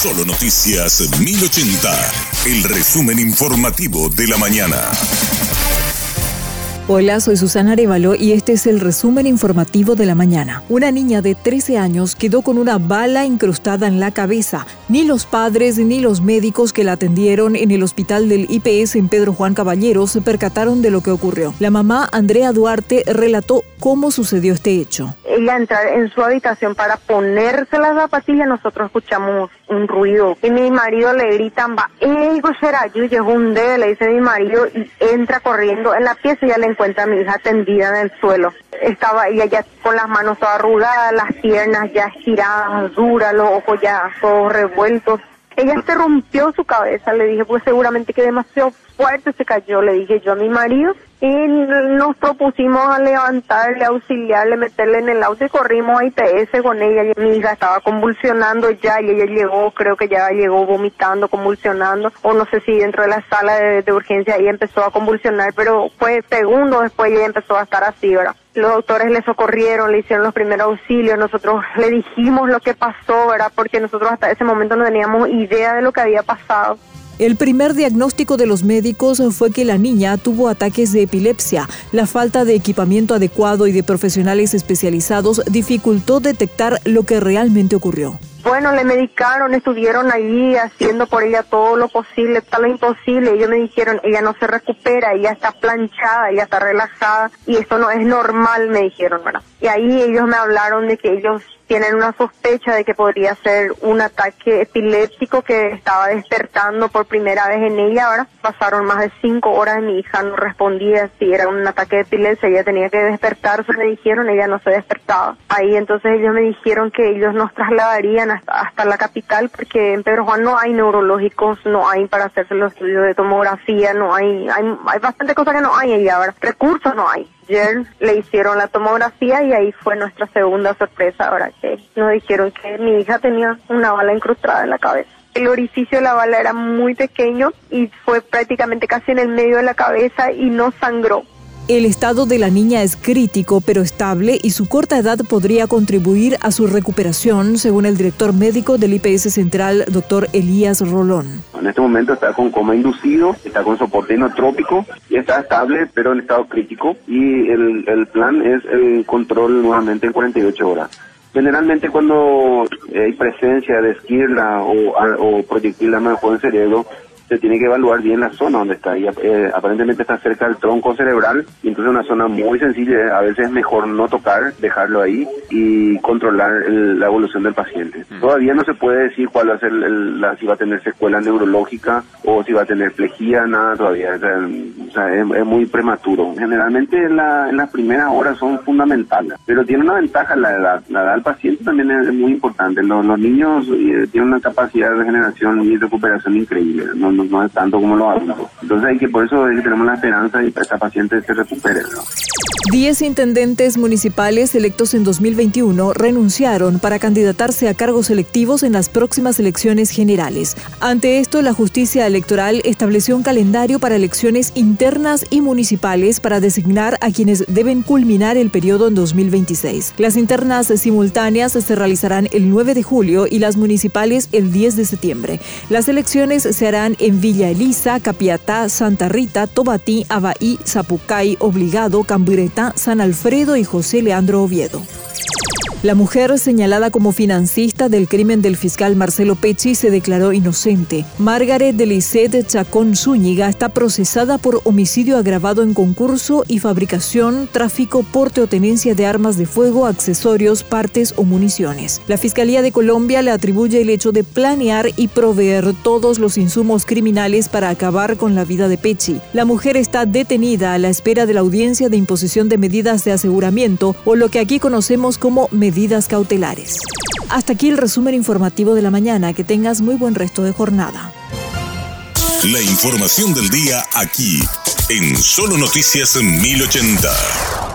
Solo Noticias 1080, el resumen informativo de la mañana. Hola, soy Susana Arevalo y este es el resumen informativo de la mañana. Una niña de 13 años quedó con una bala incrustada en la cabeza. Ni los padres ni los médicos que la atendieron en el hospital del IPS en Pedro Juan Caballero se percataron de lo que ocurrió. La mamá, Andrea Duarte, relató cómo sucedió este hecho ella entrar en su habitación para ponerse las zapatillas, nosotros escuchamos un ruido. Y mi marido le gritan, va, será yo, llegó un dedo, le dice mi marido, y entra corriendo en la pieza y ya le encuentra a mi hija tendida en el suelo. Estaba ella ya con las manos todas arrugadas, las piernas ya estiradas, duras, los ojos ya todos revueltos. Ella se rompió su cabeza, le dije, pues seguramente que demasiado fuerte se cayó, le dije yo a mi marido y nos propusimos a levantarle, auxiliarle, meterle en el auto y corrimos a IPS con ella. Mi hija estaba convulsionando ya y ella llegó, creo que ya llegó vomitando, convulsionando, o no sé si dentro de la sala de, urgencia ella empezó a convulsionar, pero fue segundos después ella empezó a estar así, ¿verdad? Los doctores le socorrieron, le hicieron los primeros auxilios, nosotros le dijimos lo que pasó, ¿verdad? Porque nosotros hasta ese momento no teníamos idea de lo que había pasado. El primer diagnóstico de los médicos fue que la niña tuvo ataques de epilepsia. La falta de equipamiento adecuado y de profesionales especializados dificultó detectar lo que realmente ocurrió. Bueno, le medicaron, estuvieron allí haciendo por ella todo lo posible, todo lo imposible. Ellos me dijeron, ella no se recupera, ella está planchada, ella está relajada y esto no es normal, me dijeron, ¿verdad? Y ahí ellos me hablaron de que ellos tienen una sospecha de que podría ser un ataque epiléptico que estaba despertando por primera vez en ella. Ahora pasaron más de cinco horas mi hija no respondía si era un ataque de epilepsia. Ella tenía que despertarse, me dijeron, ella no se despertaba. Ahí entonces ellos me dijeron que ellos nos trasladarían hasta, hasta la capital porque en Pedro Juan no hay neurológicos, no hay para hacerse los estudios de tomografía, no hay, hay, hay bastante cosas que no hay allá ahora. Recursos no hay. Ayer le hicieron la tomografía y ahí fue nuestra segunda sorpresa, ahora que nos dijeron que mi hija tenía una bala incrustada en la cabeza. El orificio de la bala era muy pequeño y fue prácticamente casi en el medio de la cabeza y no sangró. El estado de la niña es crítico pero estable y su corta edad podría contribuir a su recuperación, según el director médico del IPS Central, doctor Elías Rolón. En este momento está con coma inducido, está con soporte inotrópico y está estable pero en estado crítico y el, el plan es el control nuevamente en 48 horas. Generalmente cuando hay presencia de esquirla o, o proyectil de en cerebro, se tiene que evaluar bien la zona donde está. Y eh, aparentemente está cerca del tronco cerebral y entonces es una zona muy sencilla. A veces es mejor no tocar, dejarlo ahí y controlar la evolución del paciente. Mm. Todavía no se puede decir cuál va a ser la, si va a tener secuela neurológica o si va a tener plejía, nada todavía. O sea, es, muy prematuro. Generalmente en, la, en las primeras horas son fundamentales, pero tiene una ventaja la edad. La edad del paciente también es, muy importante. Los, los niños eh, tienen una capacidad de regeneración y recuperación increíble. No, no, tanto como los adultos. Entonces hay que, por eso tenemos la esperanza de que esta paciente se recupere. Diez intendentes municipales electos en 2021 renunciaron para candidatarse a cargos electivos en las próximas elecciones generales. Ante esto, la justicia electoral estableció un calendario para elecciones internas y municipales para designar a quienes deben culminar el periodo en 2026. Las internas simultáneas se realizarán el 9 de julio y las municipales el 10 de septiembre. Las elecciones se harán en Villa Elisa, Capiatá, Santa Rita, Tobatí, Abaí, Zapucay, Obligado, Cambureta, San Alfredo y José Leandro Oviedo. La mujer señalada como financista del crimen del fiscal Marcelo Pecci se declaró inocente. Margaret Delicet Chacón Zúñiga está procesada por homicidio agravado en concurso y fabricación, tráfico, porte o tenencia de armas de fuego, accesorios, partes o municiones. La Fiscalía de Colombia le atribuye el hecho de planear y proveer todos los insumos criminales para acabar con la vida de Pecci. La mujer está detenida a la espera de la audiencia de imposición de medidas de aseguramiento o lo que aquí conocemos como medidas cautelares. Hasta aquí el resumen informativo de la mañana. Que tengas muy buen resto de jornada. La información del día aquí, en Solo Noticias 1080.